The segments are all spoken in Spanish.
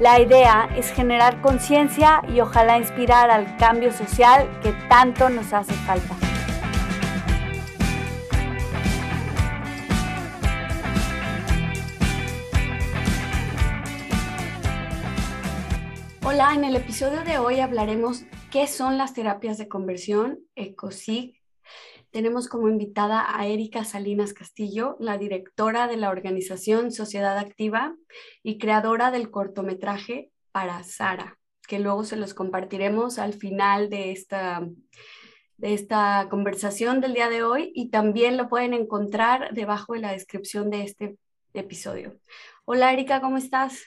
La idea es generar conciencia y ojalá inspirar al cambio social que tanto nos hace falta. Hola, en el episodio de hoy hablaremos qué son las terapias de conversión, ECOSIG, tenemos como invitada a Erika Salinas Castillo, la directora de la organización Sociedad Activa y creadora del cortometraje Para Sara, que luego se los compartiremos al final de esta, de esta conversación del día de hoy y también lo pueden encontrar debajo de la descripción de este episodio. Hola Erika, ¿cómo estás?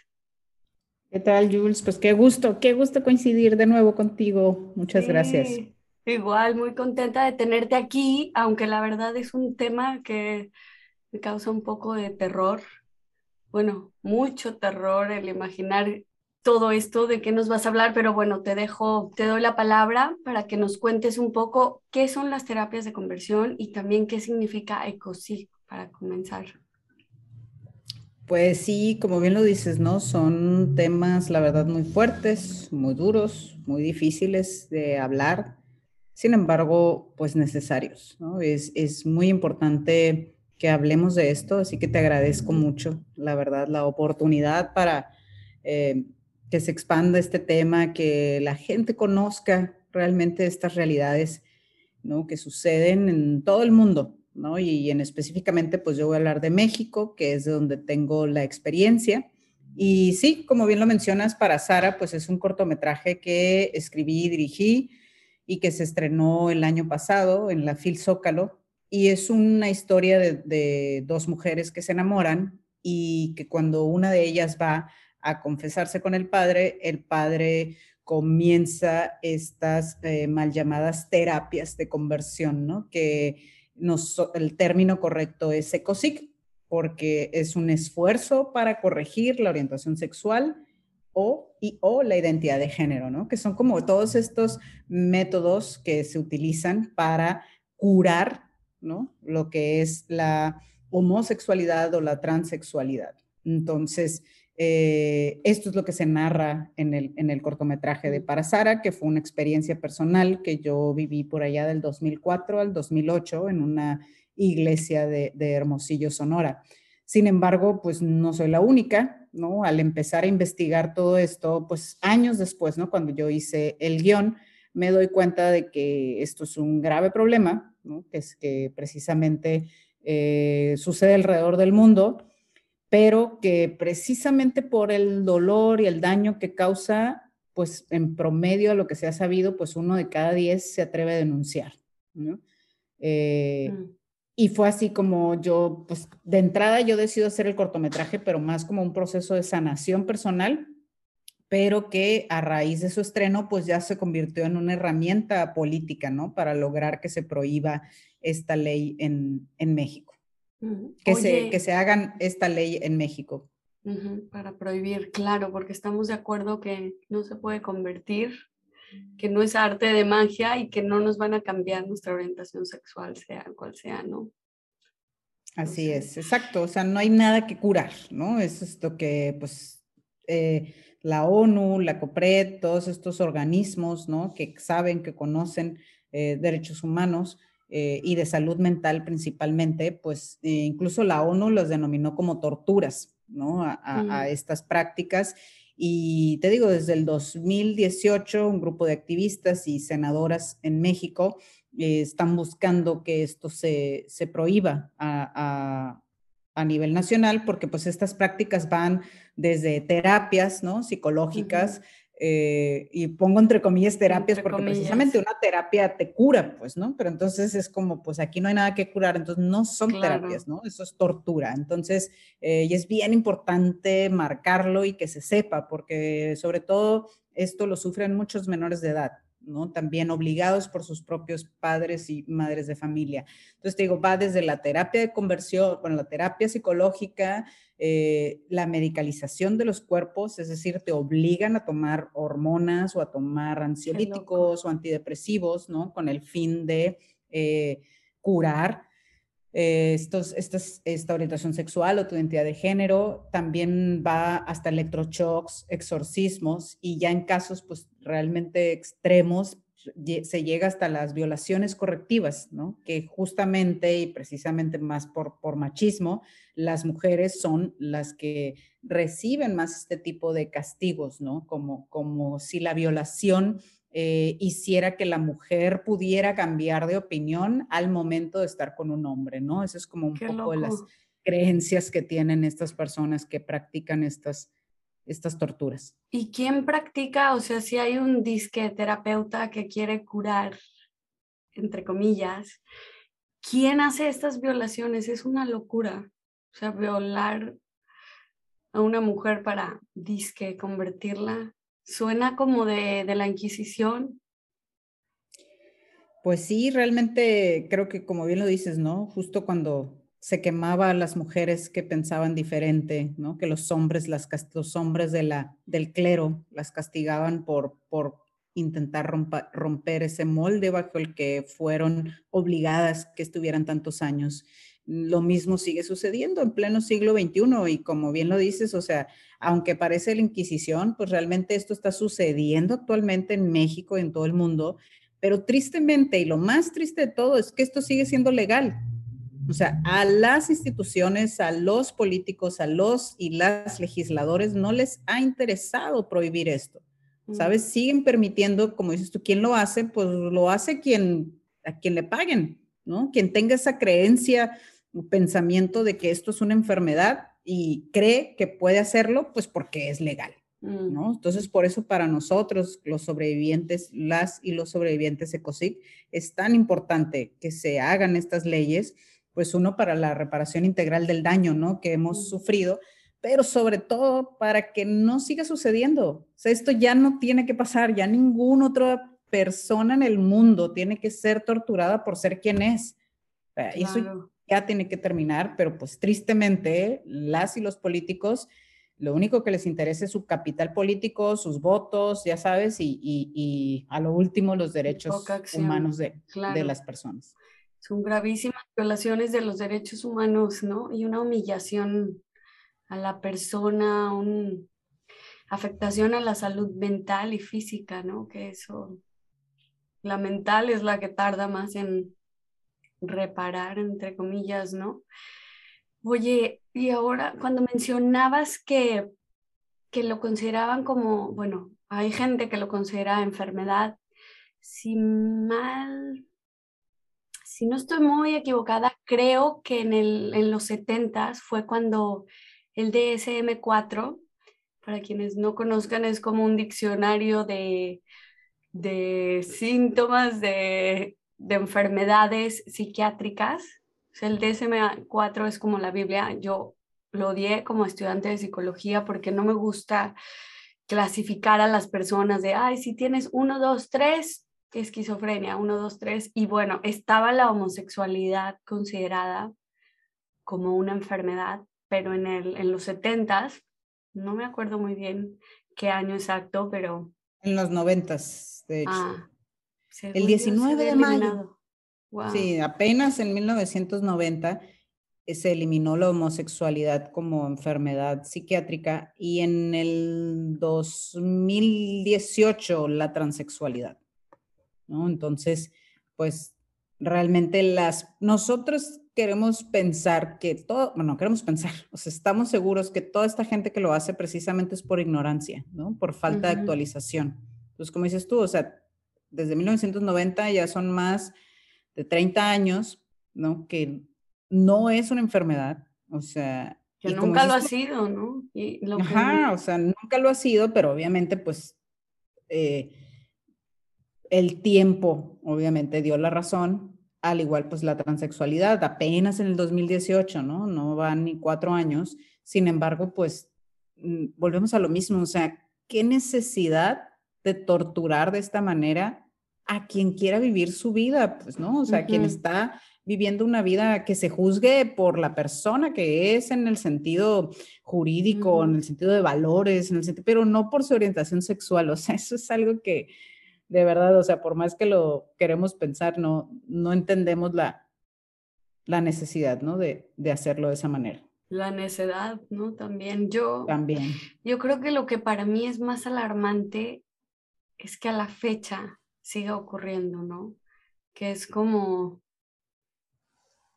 ¿Qué tal, Jules? Pues qué gusto, qué gusto coincidir de nuevo contigo. Muchas gracias. Igual, muy contenta de tenerte aquí, aunque la verdad es un tema que me causa un poco de terror. Bueno, mucho terror el imaginar todo esto de qué nos vas a hablar, pero bueno, te dejo, te doy la palabra para que nos cuentes un poco qué son las terapias de conversión y también qué significa ECOSIG para comenzar. Pues sí, como bien lo dices, ¿no? Son temas, la verdad, muy fuertes, muy duros, muy difíciles de hablar, sin embargo, pues necesarios. Es, es, muy importante que hablemos de esto, así que te agradezco mucho, la verdad, la oportunidad para eh, que se expanda este tema, que la gente conozca realmente estas realidades ¿no? que suceden en todo el mundo. ¿no? Y, en específicamente, pues yo voy a hablar de México, que es de donde tengo la experiencia. Y sí, como bien lo mencionas, para Sara, pues es un cortometraje que escribí y dirigí y que se estrenó el año pasado en la Phil Zócalo. Y es una historia de, dos mujeres que se enamoran y que cuando una de ellas va a confesarse con el padre, el padre comienza estas eh, mal llamadas terapias de conversión, ¿no? Que el término correcto es ECOSIC, porque es un esfuerzo para corregir la orientación sexual o, y, o la identidad de género, ¿no? Que son como todos estos métodos que se utilizan para curar, ¿no? Lo que es la homosexualidad o la transexualidad. Entonces, eh, esto es lo que se narra en el, en el cortometraje de Para Sara, que fue una experiencia personal que yo viví por allá del 2004 al 2008 en una iglesia de, de Hermosillo, Sonora. Sin embargo, pues no soy la única, ¿no? Al empezar a investigar todo esto, pues años después, ¿no? Cuando yo hice el guion, me doy cuenta de que esto es un grave problema, ¿no? Que es que precisamente eh, sucede alrededor del mundo, pero que precisamente por el dolor y el daño que causa, pues en promedio a lo que se ha sabido, pues uno de cada diez se atreve a denunciar, ¿no? Eh, mm. Y fue así como yo, pues de entrada yo decido hacer el cortometraje, pero más como un proceso de sanación personal, pero que a raíz de su estreno, pues ya se convirtió en una herramienta política, ¿no? Para lograr que se prohíba esta ley en, en México. que, se, que se hagan esta ley en México. Para prohibir, claro, porque estamos de acuerdo que no se puede convertir que no es arte de magia y que no nos van a cambiar nuestra orientación sexual, sea cual sea, ¿no? Así es, exacto. O sea, no hay nada que curar, ¿no? Es esto que, pues, eh, la ONU, la COPRED, todos estos organismos, ¿no? Que saben, que conocen eh, derechos humanos eh, y de salud mental principalmente, pues, incluso la ONU los denominó como torturas, ¿no? A, a estas prácticas y te digo, desde el 2018, un grupo de activistas y senadoras en México están buscando que esto se, se prohíba a, a, nivel nacional, porque pues estas prácticas van desde terapias, ¿no? Psicológicas, eh, y pongo entre comillas terapias porque precisamente una terapia te cura, pues, ¿no? Pero entonces es como, pues aquí no hay nada que curar, entonces no son terapias, ¿no? Eso es tortura. Entonces, eh, y es bien importante marcarlo y que se sepa, porque sobre todo esto lo sufren muchos menores de edad. ¿No? También obligados por sus propios padres y madres de familia. Entonces, te digo, va desde la terapia de conversión, bueno, la terapia psicológica, eh, la medicalización de los cuerpos, es decir, te obligan a tomar hormonas o a tomar ansiolíticos o antidepresivos, ¿no? Con el fin de eh, curar eh, estos, esta orientación sexual o tu identidad de género, también va hasta electroshocks, exorcismos y ya en casos pues realmente extremos se llega hasta las violaciones correctivas, ¿no? Que justamente y precisamente más por, por machismo, las mujeres son las que reciben más este tipo de castigos, ¿no? Como, como si la violación eh, hiciera que la mujer pudiera cambiar de opinión al momento de estar con un hombre, ¿no? Eso es como un poco de las creencias que tienen estas personas que practican estas, estas torturas. ¿Y quién practica? O sea, si hay un disque terapeuta que quiere curar, entre comillas, ¿quién hace estas violaciones? Es una locura. O sea, violar a una mujer para disque convertirla Suena como de, la Inquisición. Pues sí, realmente creo que como bien lo dices, ¿no? Justo cuando se quemaba a las mujeres que pensaban diferente, ¿no? Que los hombres, los hombres de del clero las castigaban por, por intentar romper ese molde bajo el que fueron obligadas que estuvieran tantos años lo mismo sigue sucediendo en pleno siglo XXI y como bien lo dices, o sea, aunque parece la Inquisición, pues realmente esto está sucediendo actualmente en México y en todo el mundo, pero tristemente y lo más triste de todo es que esto sigue siendo legal. O sea, a las instituciones, a los políticos, a los y las legisladores no les ha interesado prohibir esto. ¿Sabes? Siguen permitiendo, como dices tú, ¿quién lo hace? Pues lo hace quien, a quien le paguen, ¿no? Quien tenga esa creencia pensamiento de que esto es una enfermedad y cree que puede hacerlo, pues porque es legal, mm. ¿no? Entonces, por eso para nosotros, los sobrevivientes, las y los sobrevivientes de COSIC, es tan importante que se hagan estas leyes, pues uno para la reparación integral del daño, ¿no? Que hemos mm. sufrido, pero sobre todo para que no siga sucediendo. O sea, esto ya no tiene que pasar, ya ninguna otra persona en el mundo tiene que ser torturada por ser quien es. Eso ya tiene que terminar, pero pues tristemente las y los políticos, lo único que les interesa es su capital político, sus votos, ya sabes, y, y, a lo último los derechos humanos de, de las personas. Son gravísimas violaciones de los derechos humanos, ¿no? Y una humillación a la persona, una afectación a la salud mental y física, ¿no? Que eso, la mental es la que tarda más en, reparar, entre comillas, ¿no? Oye, y ahora cuando mencionabas que, que lo consideraban como, bueno, hay gente que lo considera enfermedad, si mal, si no estoy muy equivocada, creo que en, el, en los 70 fue cuando el DSM-4, para quienes no conozcan, es como un diccionario de, de síntomas de de enfermedades psiquiátricas. el DSM-4 es como la Biblia. Yo lo odié como estudiante de psicología porque no me gusta clasificar a las personas de, ay, si tienes uno, dos, tres, esquizofrenia, uno, dos, tres. Y bueno, estaba la homosexualidad considerada como una enfermedad, pero en, el, en los setentas, no me acuerdo muy bien qué año exacto, pero... En los noventas, de hecho. Ah, el 19 de mayo. Sí, apenas en 1990 eh, se eliminó la homosexualidad como enfermedad psiquiátrica y en el 2018 la transexualidad. ¿no? Entonces, pues realmente las, nosotros queremos pensar que todo, bueno, queremos pensar, o sea, estamos seguros que toda esta gente que lo hace precisamente es por ignorancia, ¿no? Por falta de actualización. Entonces, como dices tú, o sea, desde 1990 ya son más de 30 años, ¿no? Que no es una enfermedad, o sea... Que nunca lo ha sido, ¿no? ajá, o sea, nunca lo ha sido, pero obviamente pues eh, el tiempo obviamente dio la razón, al igual pues la transexualidad, apenas en el 2018, ¿no? No van ni cuatro años, sin embargo pues mm, volvemos a lo mismo, o sea, ¿qué necesidad de torturar de esta manera a quien quiera vivir su vida, pues, ¿no? O sea, quien está viviendo una vida que se juzgue por la persona que es en el sentido jurídico, en el sentido de valores, en el sentido, pero no por su orientación sexual. O sea, eso es algo que de verdad, o sea, por más que lo queremos pensar, no, no entendemos la, la necesidad, ¿no? De, de hacerlo de esa manera. La necedad, ¿no? También yo. También. Yo creo que lo que para mí es más alarmante es que a la fecha siga ocurriendo, ¿no? Que es como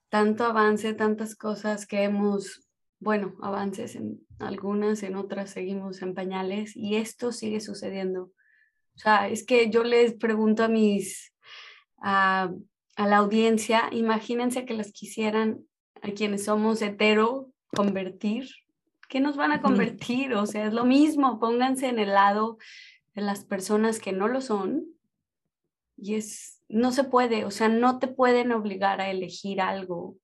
tanto avance, tantas cosas que hemos, bueno, avances en algunas, en otras seguimos en pañales y esto sigue sucediendo. O sea, es que yo les pregunto a mis, a, a la audiencia, imagínense que las quisieran, a quienes somos hetero, convertir. ¿Qué nos van a convertir? O sea, es lo mismo, pónganse en el lado de las personas que no lo son y es, no se puede, o sea, no te pueden obligar a elegir algo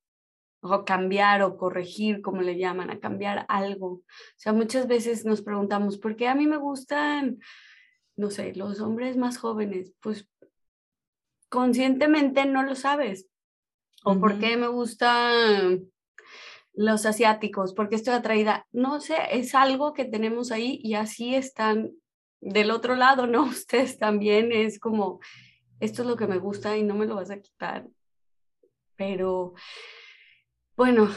o cambiar o corregir, como le llaman, a cambiar algo. O sea, muchas veces nos preguntamos, ¿por qué a mí me gustan, no sé, los hombres más jóvenes? Pues conscientemente no lo sabes. ¿O por qué me gustan los asiáticos? ¿Por qué estoy atraída? No sé, es algo que tenemos ahí y así están del otro lado, ¿no? Ustedes también es como esto es lo que me gusta y no me lo vas a quitar. Pero bueno,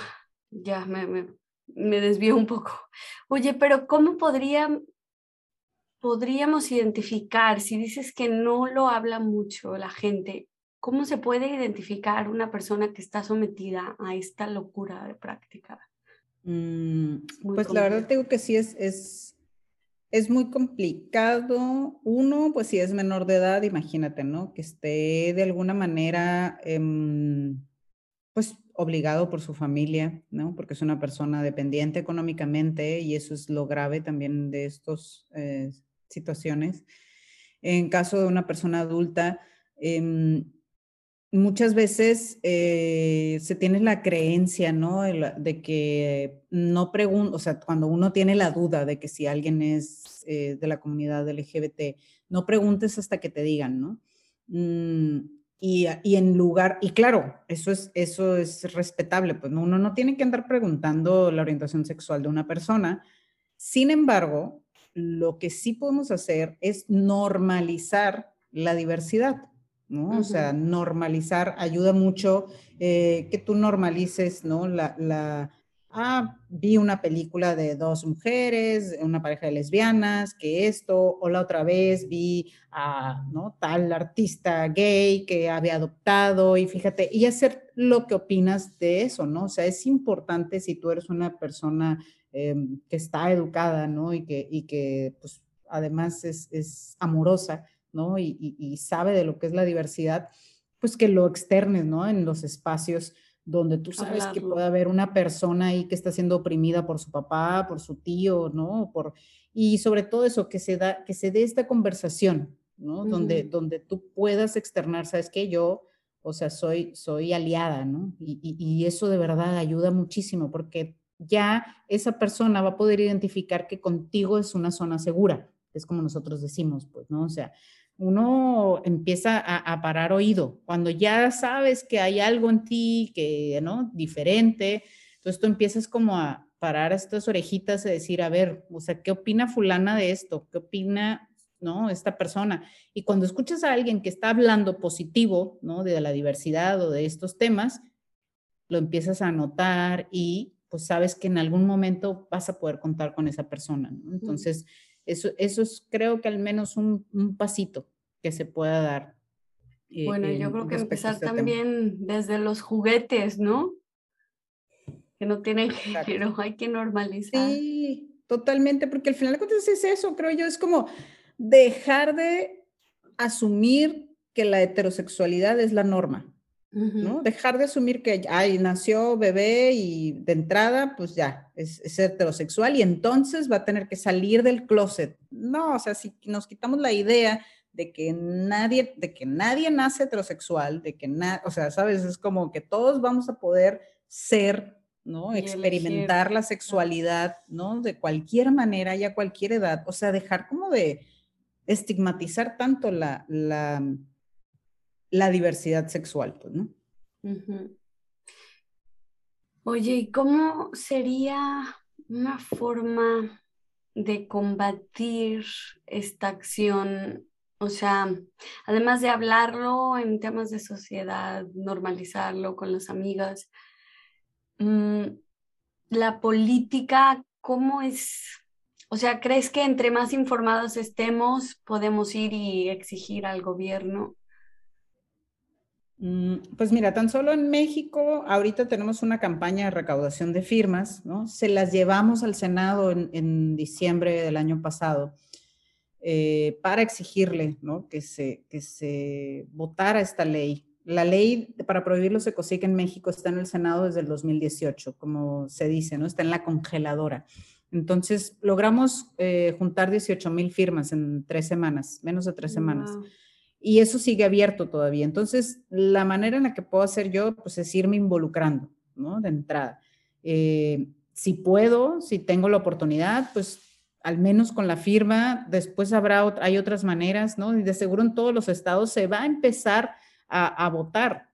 ya me, me, me desvío un poco. Oye, pero ¿cómo podría, podríamos identificar, si dices que no lo habla mucho la gente, cómo se puede identificar una persona que está sometida a esta locura de práctica? Mm, pues la verdad tengo que sí es, es es muy complicado. Uno, pues si es menor de edad, imagínate, ¿no? Que esté de alguna manera, em, pues obligado por su familia, ¿no? Porque es una persona dependiente económicamente y eso es lo grave también de estas eh, situaciones. En caso de una persona adulta, em, muchas veces eh, se tiene la creencia, ¿no? De que no pregunto, o sea, cuando uno tiene la duda de que si alguien es eh, de la comunidad LGBT, no preguntes hasta que te digan, ¿no? Mm, y, y, en lugar, y claro, eso es, eso es respetable, pues uno no tiene que andar preguntando la orientación sexual de una persona. Sin embargo, lo que sí podemos hacer es normalizar la diversidad. ¿No? O sea, normalizar ayuda mucho eh, que tú normalices, ¿no? La, la, ah, vi una película de dos mujeres, una pareja de lesbianas, que esto, o la otra vez vi a, ¿no? Tal artista gay que había adoptado y fíjate, y hacer lo que opinas de eso, ¿no? O sea, es importante si tú eres una persona em, que está educada, ¿no? Y que, y que pues, además es, es amorosa, ¿no? Y, sabe de lo que es la diversidad, pues que lo externes, ¿no? En los espacios donde tú sabes que puede haber una persona ahí que está siendo oprimida por su papá, por su tío, ¿no? Por, y sobre todo eso, que se, da, que se dé esta conversación, ¿no? donde, donde tú puedas externar, ¿sabes qué? Yo, o sea, soy, soy aliada, ¿no? Y, y eso de verdad ayuda muchísimo porque ya esa persona va a poder identificar que contigo es una zona segura, es como nosotros decimos, pues, ¿no? O sea, uno empieza a, parar oído. Cuando ya sabes que hay algo en ti que, ¿no? Diferente, entonces tú empiezas como a parar estas orejitas y decir, a ver, o sea, ¿qué opina fulana de esto? ¿Qué opina, ¿no? Esta persona. Y cuando escuchas a alguien que está hablando positivo, ¿no? De la diversidad o de estos temas, lo empiezas a notar y pues sabes que en algún momento vas a poder contar con esa persona, ¿no? Entonces, eso, eso es creo que al menos un, un pasito que se pueda dar. Eh, bueno, yo creo que empezar este también desde los juguetes, ¿no? Que no tienen género, hay que normalizar. Sí, totalmente, porque al final de cuentas es eso, creo yo, es como dejar de asumir que la heterosexualidad es la norma, ¿no? Dejar de asumir que ay, nació bebé y de entrada, pues ya, es, es, heterosexual y entonces va a tener que salir del closet. No, o sea, si nos quitamos la idea de que nadie, de que nadie nace heterosexual, de que nada, o sea, sabes, es como que todos vamos a poder ser, ¿no? Experimentar la sexualidad, ¿no? De cualquier manera y a cualquier edad, o sea, dejar como de estigmatizar tanto la, la la diversidad sexual, pues, ¿no? Oye, ¿y cómo sería una forma de combatir esta acción? O sea, además de hablarlo en temas de sociedad, normalizarlo con las amigas, mm, la política, ¿cómo es? O sea, ¿crees que entre más informados estemos, podemos ir y exigir al gobierno pues mira, tan solo en México ahorita tenemos una campaña de recaudación de firmas, ¿no? Se las llevamos al Senado en, diciembre del año pasado eh, para exigirle, ¿no? Que se, que se votara esta ley. La ley para prohibir los ecocic en México está en el Senado desde el 2018, como se dice, ¿no? Está en la congeladora. Entonces, logramos eh, juntar 18 mil firmas en tres semanas, menos de tres semanas y eso sigue abierto todavía. Entonces, la manera en la que puedo hacer yo, pues es irme involucrando, ¿no? De entrada. Eh, si puedo, si tengo la oportunidad, pues al menos con la firma, después habrá, hay otras maneras, ¿no? Y de seguro en todos los estados se va a empezar a, a votar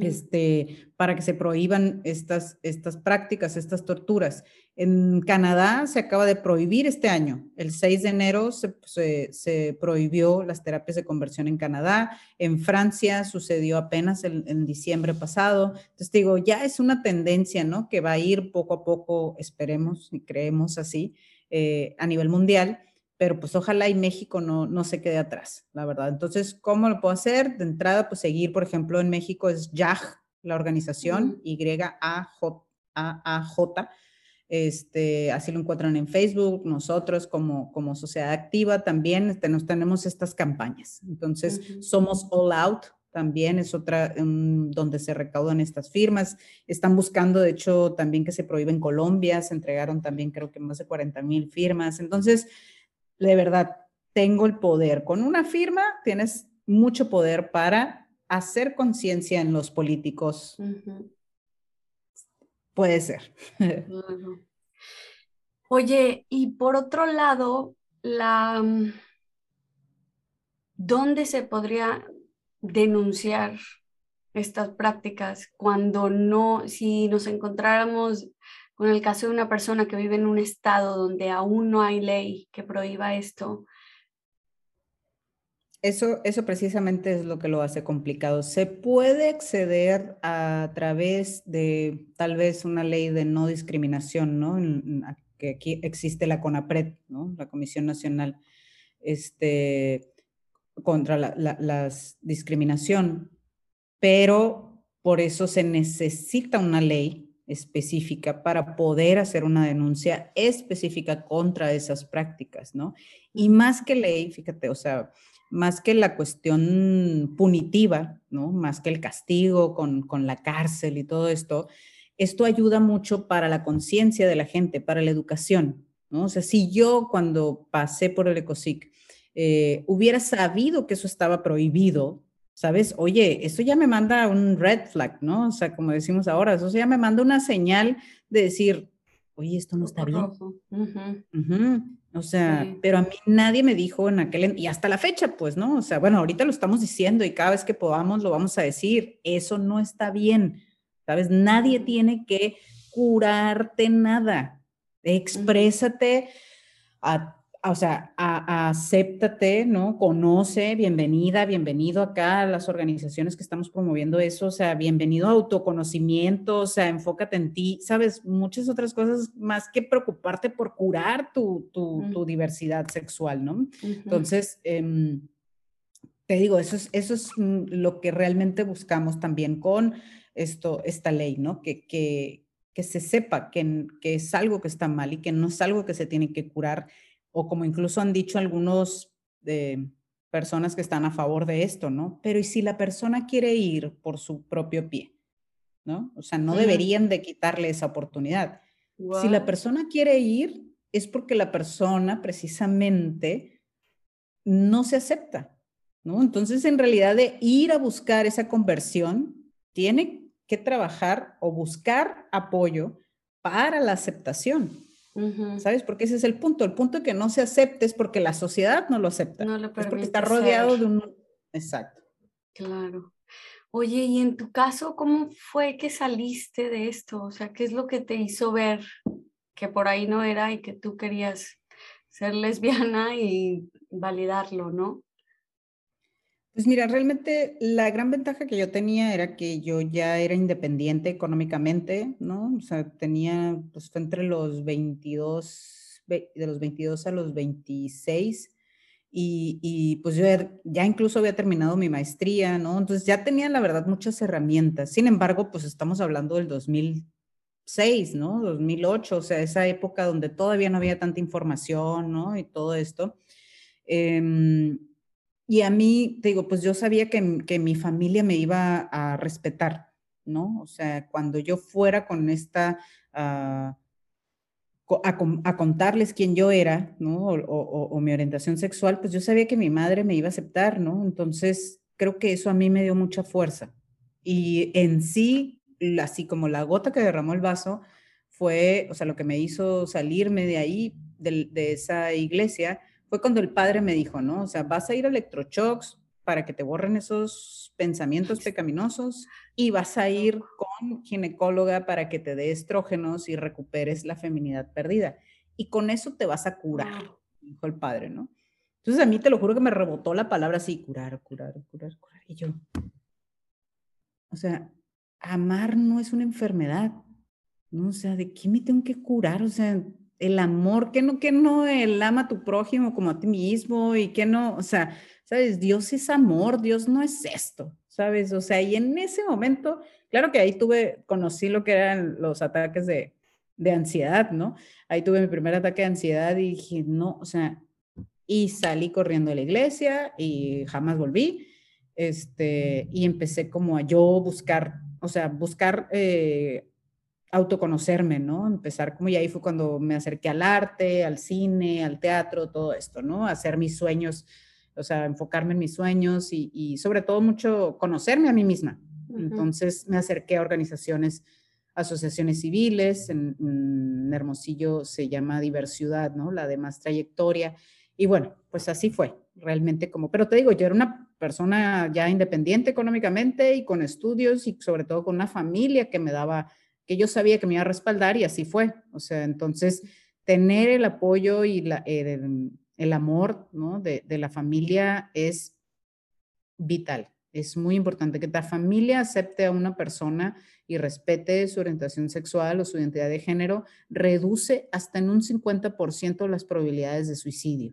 este, para que se prohíban estas, estas prácticas, estas torturas. En Canadá se acaba de prohibir este año. El 6 de enero se, se, prohibió las terapias de conversión en Canadá. En Francia sucedió apenas en, diciembre pasado. Entonces digo, ya es una tendencia, ¿no? Que va a ir poco a poco, esperemos y creemos así, eh, a nivel mundial pero pues ojalá y México no, no se quede atrás, la verdad. Entonces, ¿cómo lo puedo hacer? De entrada, pues seguir, por ejemplo, en México es YAJ, la organización, Y-A-J, este, así lo encuentran en Facebook, nosotros como, como sociedad activa también este, nos tenemos estas campañas. Entonces, somos All Out, también es otra donde se recaudan estas firmas. Están buscando, de hecho, también que se prohíbe en Colombia, se entregaron también creo que más de 40 mil firmas. Entonces, de verdad, tengo el poder. Con una firma tienes mucho poder para hacer conciencia en los políticos. Puede ser. Oye, y por otro lado, la mm, ¿dónde se podría denunciar estas prácticas cuando no, si nos encontráramos con el caso de una persona que vive en un estado donde aún no hay ley que prohíba esto. Eso, eso precisamente es lo que lo hace complicado. Se puede acceder a través de tal vez una ley de no discriminación, ¿no? que aquí existe la CONAPRED, ¿no? La Comisión Nacional este, contra la, la discriminación, pero por eso se necesita una ley específica para poder hacer una denuncia específica contra esas prácticas, ¿no? Y más que ley, fíjate, o sea, más que la cuestión punitiva, ¿no? Más que el castigo con, con la cárcel y todo esto, esto ayuda mucho para la conciencia de la gente, para la educación, ¿no? O sea, si yo cuando pasé por el ECOSIC eh, hubiera sabido que eso estaba prohibido, ¿sabes? Oye, eso ya me manda un red flag, ¿no? O sea, como decimos ahora, eso ya me manda una señal de decir, oye, esto no está bien. O sea, pero a mí nadie me dijo en aquel, y hasta la fecha, pues, ¿no? O sea, bueno, ahorita lo estamos diciendo y cada vez que podamos lo vamos a decir, eso no está bien, ¿sabes? Nadie tiene que curarte nada. Exprésate a o sea, acéptate, ¿no? Conoce, bienvenida, bienvenido acá a las organizaciones que estamos promoviendo eso, o sea, bienvenido a autoconocimiento, o sea, enfócate en ti, sabes, muchas otras cosas más que preocuparte por curar tu, tu, diversidad sexual, ¿no? Entonces, em, te digo, eso es, eso es mm, lo que realmente buscamos también con esto, esta ley, ¿no? Que, que, que se sepa que, que es algo que está mal y que no es algo que se tiene que curar o como incluso han dicho algunos, personas que están a favor de esto, ¿no? Pero ¿y si la persona quiere ir por su propio pie? ¿No? O sea, no deberían de quitarle esa oportunidad. Si la persona quiere ir, es porque la persona precisamente no se acepta, ¿no? Entonces, en realidad, de ir a buscar esa conversión, tiene que trabajar o buscar apoyo para la aceptación. ¿Sabes? Porque ese es el punto. El punto que no se acepte es porque la sociedad no lo acepta. No lo es porque está rodeado de un... Exacto. Claro. Oye, y en tu caso, ¿cómo fue que saliste de esto? O sea, ¿qué es lo que te hizo ver que por ahí no era y que tú querías ser lesbiana y validarlo, ¿no? Pues mira, realmente la gran ventaja que yo tenía era que yo ya era independiente económicamente, ¿no? O sea, tenía, pues fue entre los 22, de los 22 a los 26, y, pues yo ya incluso había terminado mi maestría, ¿no? Entonces ya tenía, la verdad, muchas herramientas. Sin embargo, pues estamos hablando del 2006, ¿no? 2008, o sea, esa época donde todavía no había tanta información, ¿no? Y todo esto. Eh, y a mí, digo, pues yo sabía que, que, mi familia me iba a respetar, ¿no? O sea, cuando yo fuera con esta, uh, a, a, contarles quién yo era, ¿no? O, mi orientación sexual, pues yo sabía que mi madre me iba a aceptar, ¿no? Entonces, creo que eso a mí me dio mucha fuerza. Y en sí, así como la gota que derramó el vaso, fue, o sea, lo que me hizo salirme de ahí, de esa iglesia, fue cuando el padre me dijo, ¿no? O sea, vas a ir a electroshocks para que te borren esos pensamientos pecaminosos y vas a ir con ginecóloga para que te dé estrógenos y recuperes la feminidad perdida. Y con eso te vas a curar, dijo el padre, ¿no? Entonces a mí te lo juro que me rebotó la palabra así, curar, curar, curar, curar. Y yo, o sea, amar no es una enfermedad, ¿no? O sea, ¿de qué me tengo que curar? O sea, el amor, que no, que no el ama a tu prójimo como a ti mismo y que no, o sea, sabes, Dios es amor, Dios no es esto, sabes, o sea, y en ese momento, claro que ahí tuve, conocí lo que eran los ataques de, de ansiedad, ¿no? Ahí tuve mi primer ataque de ansiedad y dije, no, o sea, y salí corriendo a la iglesia y jamás volví, este, y empecé como a yo buscar, o sea, buscar eh, autoconocerme, ¿no? Empezar como y ahí fue cuando me acerqué al arte, al cine, al teatro, todo esto, ¿no? Hacer mis sueños, o sea, enfocarme en mis sueños y, sobre todo mucho conocerme a mí misma. Entonces me acerqué a organizaciones, asociaciones civiles, en, Hermosillo se llama Diversidad, ¿no? La de más trayectoria. Y bueno, pues así fue, realmente como, pero te digo, yo era una persona ya independiente económicamente y con estudios y sobre todo con una familia que me daba que yo sabía que me iba a respaldar y así fue. O sea, entonces, tener el apoyo y la, el, amor ¿no? de, de la familia es vital. Es muy importante que la familia acepte a una persona y respete su orientación sexual o su identidad de género, reduce hasta en un 50% las probabilidades de suicidio.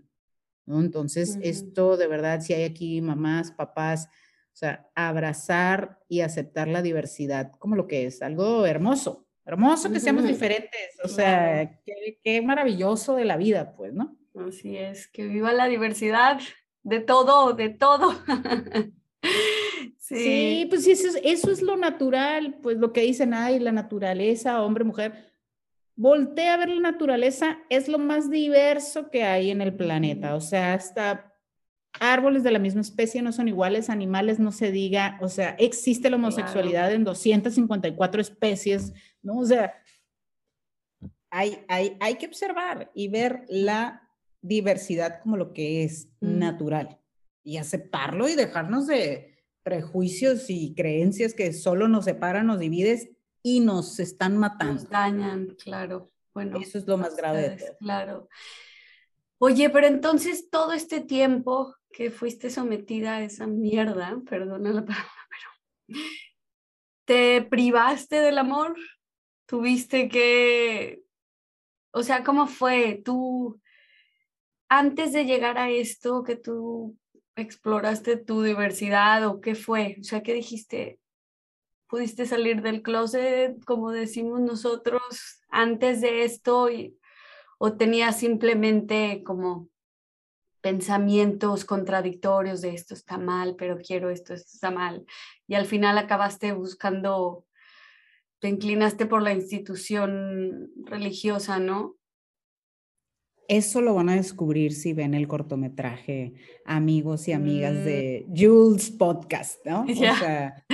¿no? Entonces, esto de verdad, si hay aquí mamás, papás, o sea, abrazar y aceptar la diversidad como lo que es, algo hermoso, hermoso que seamos diferentes, o sea, qué, maravilloso de la vida, pues, ¿no? Así es, que viva la diversidad de todo, de todo. sí. pues eso es, eso es lo natural, pues lo que dicen, ay, la naturaleza, hombre, mujer. Voltea a ver la naturaleza, es lo más diverso que hay en el planeta, o sea, hasta árboles de la misma especie no son iguales, animales no se diga, o sea, existe la homosexualidad en 254 especies, ¿no? O sea, hay, hay, hay que observar y ver la diversidad como lo que es natural y aceptarlo y dejarnos de prejuicios y creencias que solo nos separan, nos dividen y nos están matando. Nos dañan, claro. Bueno, eso es lo más grave de todo. Claro. Oye, pero entonces todo este tiempo que fuiste sometida a esa mierda, perdona la palabra, pero te privaste del amor, tuviste que, o sea, ¿cómo fue? Tú, antes de llegar a esto, que tú exploraste tu diversidad o qué fue, o sea, ¿qué dijiste? ¿Pudiste salir del closet, como decimos nosotros, antes de esto? Y, ¿O tenías simplemente como pensamientos contradictorios de esto está mal, pero quiero esto, esto está mal. Y al final acabaste buscando, te inclinaste por la institución religiosa, ¿no? Eso lo van a descubrir si ven el cortometraje, amigos y amigas mm. de Jules Podcast, ¿no? O sea,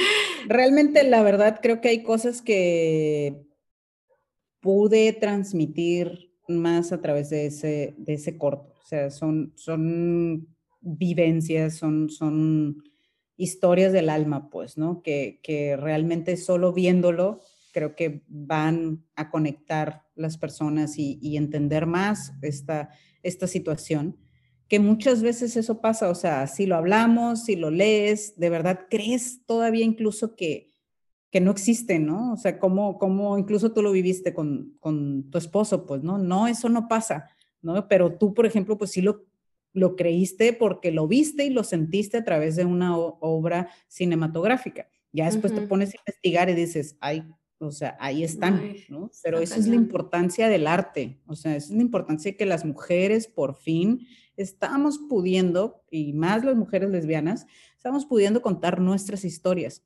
realmente la verdad creo que hay cosas que pude transmitir más a través de ese, de ese corto. O sea, son, son vivencias, son, son historias del alma, pues, ¿no? Que, que realmente solo viéndolo creo que van a conectar las personas y, entender más esta, esta situación, que muchas veces eso pasa, o sea, si lo hablamos, si lo lees, de verdad crees todavía incluso que, que no existe, ¿no? O sea, como, como incluso tú lo viviste con, con tu esposo, pues, ¿no? No, eso no pasa, ¿no? Pero tú, por ejemplo, pues sí lo, lo creíste porque lo viste y lo sentiste a través de una obra cinematográfica. Ya después te pones a investigar y dices, ay, o sea, ahí están, ¿no? Pero esa es la importancia del arte, o sea, esa es la importancia de que las mujeres por fin estamos pudiendo, y más las mujeres lesbianas, estamos pudiendo contar nuestras historias.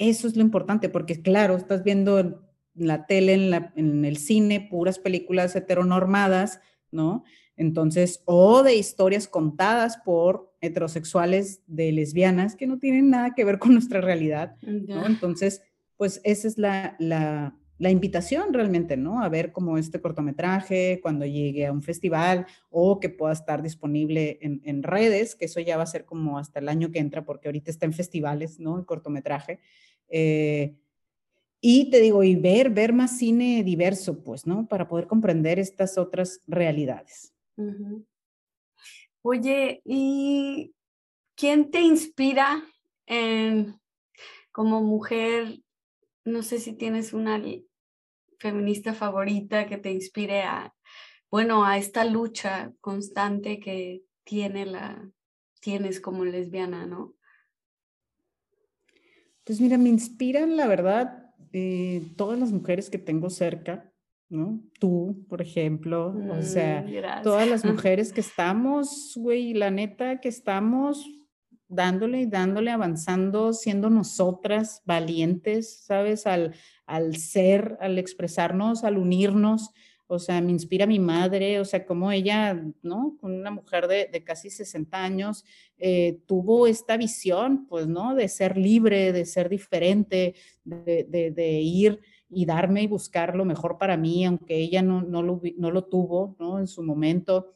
Eso es lo importante, porque claro, estás viendo en la tele, en, la, en el cine, puras películas heteronormadas, ¿no? Entonces, o de historias contadas por heterosexuales de lesbianas que no tienen nada que ver con nuestra realidad, ¿no? Entonces, pues esa es la, la, invitación realmente, ¿no? A ver cómo este cortometraje cuando llegue a un festival o que pueda estar disponible en, redes, que eso ya va a ser como hasta el año que entra, porque ahorita está en festivales, ¿no? El cortometraje. Eh, y te digo, y ver, ver más cine diverso, pues, ¿no? Para poder comprender estas otras realidades. Oye, ¿y quién te inspira como mujer no sé si tienes una feminista favorita que te inspire a, bueno, a esta lucha constante que tiene la, tienes como lesbiana, ¿no? Pues mira, me inspiran, la verdad, eh, todas las mujeres que tengo cerca, ¿no? Tú, por ejemplo, o sea, mm, todas las mujeres que estamos, güey, la neta que estamos dándole y dándole, avanzando, siendo nosotras valientes, ¿sabes? Al, al ser, al expresarnos, al unirnos. O sea, me inspira mi madre, o sea, como ella, ¿no? Con una mujer de, casi 60 años, eh, tuvo esta visión, pues, ¿no? De ser libre, de ser diferente, de, ir y darme y buscar lo mejor para mí, aunque ella no, no, lo, no lo tuvo, ¿no? En su momento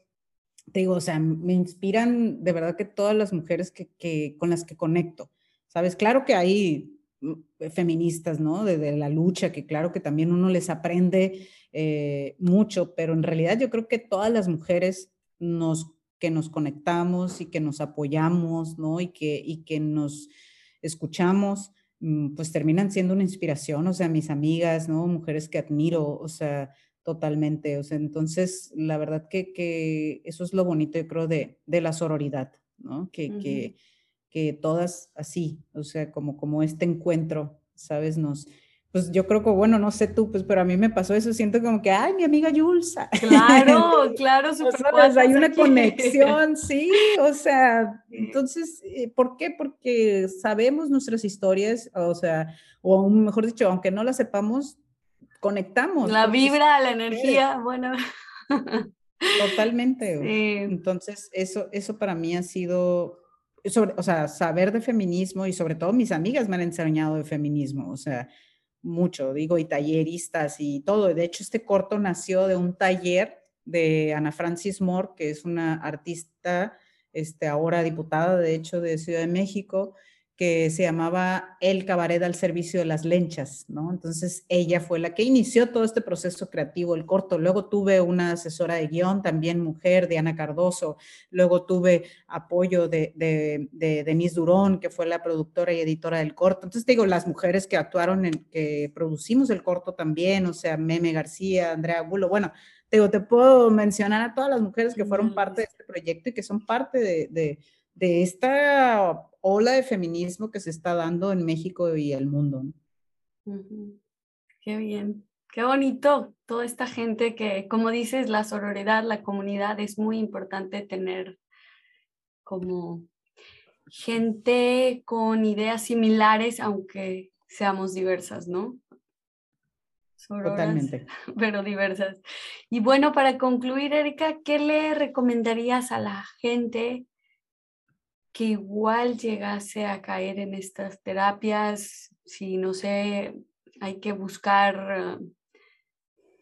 te digo, o sea, me inspiran de verdad que todas las mujeres que, con las que conecto, ¿sabes? Claro que hay feministas, ¿no? De, la lucha, que claro que también uno les aprende eh, mucho, pero en realidad yo creo que todas las mujeres nos, que nos conectamos y que nos apoyamos, ¿no? Y que, y que nos escuchamos, mm, pues terminan siendo una inspiración, o sea, mis amigas, ¿no? Mujeres que admiro, o sea, Totalmente, o sea, entonces la verdad que, eso es lo bonito, yo creo, de, de la sororidad, ¿no? Que, que, que, todas así, o sea, como, como este encuentro, ¿sabes? Nos, pues yo creo que, bueno, no sé tú, pues, pero a mí me pasó eso, siento como que, ay, mi amiga Yulsa. Claro, claro, súper Hay una conexión, sí, o sea, entonces, eh, ¿por qué? Porque sabemos nuestras historias, o sea, o mejor dicho, aunque no las sepamos, conectamos. La vibra, la energía, bueno. Totalmente. Entonces, eso, eso para mí ha sido, sobre, o sea, saber de feminismo y sobre todo mis amigas me han enseñado de feminismo, o sea, mucho, digo, y talleristas y todo. De hecho, este corto nació de un taller de Ana Francis Moore, que es una artista, este, ahora diputada, de hecho, de Ciudad de México, que se llamaba El Cabaret al Servicio de las Lenchas, ¿no? Entonces ella fue la que inició todo este proceso creativo, el corto. Luego tuve una asesora de guion, también mujer, Diana Cardoso. Luego tuve apoyo de, de, Denise Durón, que fue la productora y editora del corto. Entonces digo, las mujeres que actuaron, en, que producimos el corto también, o sea, Meme García, Andrea Gulo, bueno, digo, te puedo mencionar a todas las mujeres que fueron parte de este proyecto y que son parte de, de esta ola de feminismo que se está dando en México y el mundo. Qué bien, qué bonito toda esta gente que, como dices, la sororidad, la comunidad es muy importante tener como gente con ideas similares, aunque seamos diversas, ¿no? Totalmente. Pero diversas. Y bueno, para concluir, Erika, ¿qué le recomendarías a la gente que igual llegase a caer en estas terapias? Si no sé, hay que buscar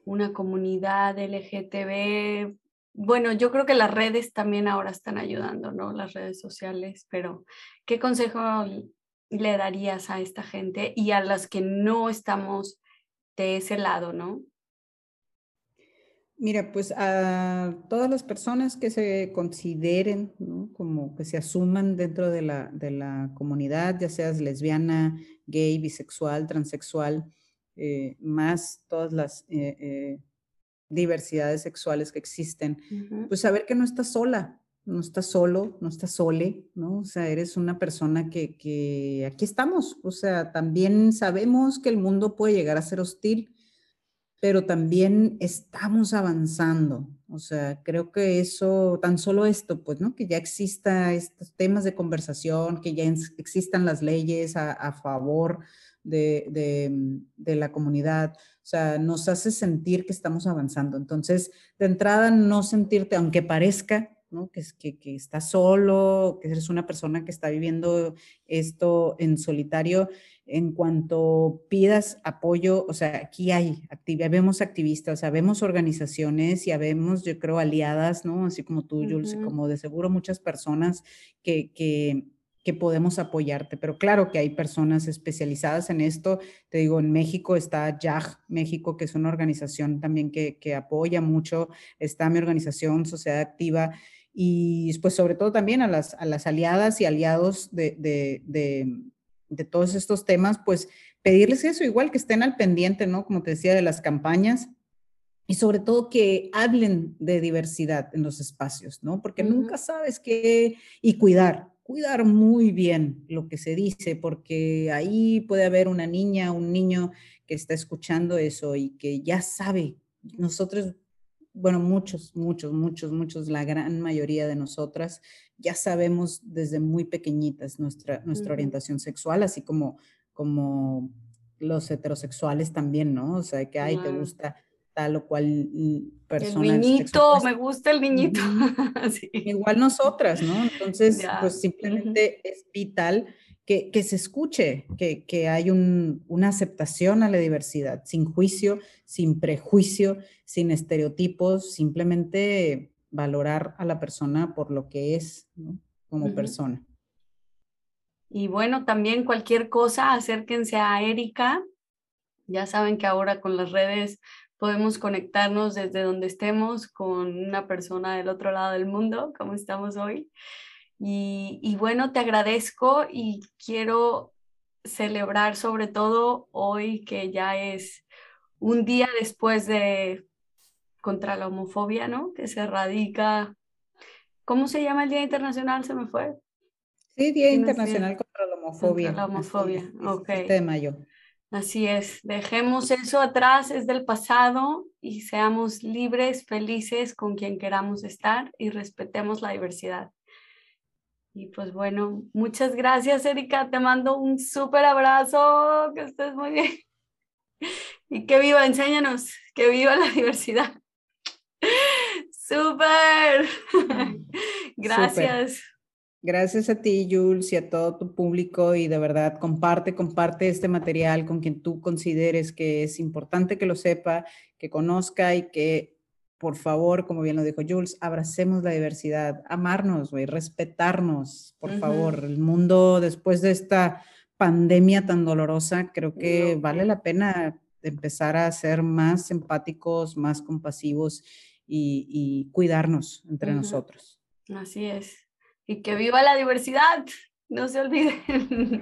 una comunidad LGTB. Bueno, yo creo que las redes también ahora están ayudando, ¿no? Las redes sociales, pero ¿qué consejo le darías a esta gente y a las que no estamos de ese lado, ¿no? Mira, pues a todas las personas que se consideren, como que se asuman dentro de la, de la comunidad, ya seas lesbiana, gay, bisexual, transexual, eh, más todas las eh, eh, diversidades sexuales que existen, pues saber que no estás sola, no estás solo, no estás sole, ¿no? O sea, eres una persona que, que aquí estamos, o sea, también sabemos que el mundo puede llegar a ser hostil, pero también estamos avanzando. O sea, creo que eso, tan solo esto, pues, ¿no? Que ya exista estos temas de conversación, que ya existan las leyes a, favor de, de, la comunidad. O sea, nos hace sentir que estamos avanzando. Entonces, de entrada, no sentirte, aunque parezca, ¿no? Que, que, que estás solo, que eres una persona que está viviendo esto en solitario, en cuanto pidas apoyo, o sea, aquí hay actividad, vemos activistas, sabemos organizaciones y vemos, yo creo, aliadas, ¿no? Así como tú, Jules, como de seguro muchas personas que, que que podemos apoyarte. Pero claro que hay personas especializadas en esto. Te digo, en México está YAG México, que es una organización también que, apoya mucho. Está mi organización Sociedad Activa y pues sobre todo también a las, a las aliadas y aliados de, de, todos estos temas, pues pedirles eso, igual que estén al pendiente, ¿no? Como te decía, de las campañas. Y sobre todo que hablen de diversidad en los espacios, ¿no? Porque nunca sabes qué, y cuidar, cuidar muy bien lo que se dice, porque ahí puede haber una niña, un niño que está escuchando eso y que ya sabe. Nosotros, bueno, muchos, muchos, muchos, muchos, la gran mayoría de nosotras ya sabemos desde muy pequeñitas nuestra, nuestra orientación sexual, así como, como los heterosexuales también, ¿no? O sea, que, ay, te gusta tal o cual persona. El niñito, me gusta el niñito. Igual nosotras, ¿no? Entonces, pues simplemente es vital que, que se escuche, que, que hay un, una aceptación a la diversidad, sin juicio, sin prejuicio, sin estereotipos, simplemente valorar a la persona por lo que es, ¿no? Como persona. Y bueno, también cualquier cosa, acérquense a Erika. Ya saben que ahora con las redes podemos conectarnos desde donde estemos con una persona del otro lado del mundo, como estamos hoy. Y, bueno, te agradezco y quiero celebrar sobre todo hoy que ya es un día después de contra la homofobia, ¿no? Que se radica. ¿Cómo se llama el Día Internacional? Se me fue. Sí, Día Internacional contra la homofobia. Contra la homofobia, ok. de mayo. Así es, dejemos eso atrás, es del pasado y seamos libres, felices con quien queramos estar y respetemos la diversidad. Y pues bueno, muchas gracias Erika, te mando un súper abrazo, que estés muy bien. Y que viva, enséñanos, que viva la diversidad. Súper. Gracias. Gracias a ti, Jules, y a todo tu público. Y de verdad, comparte, comparte este material con quien tú consideres que es importante que lo sepa, que conozca y que, por favor, como bien lo dijo Jules, abracemos la diversidad, amarnos, güey, respetarnos, por favor. El mundo después de esta pandemia tan dolorosa, creo que vale la pena empezar a ser más empáticos, más compasivos y, cuidarnos entre nosotros. Así es y que viva la diversidad. No se olviden.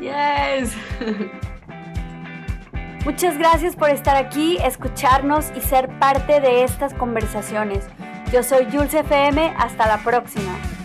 yes. Muchas gracias por estar aquí, escucharnos y ser parte de estas conversaciones. Yo soy Jules FM, hasta la próxima.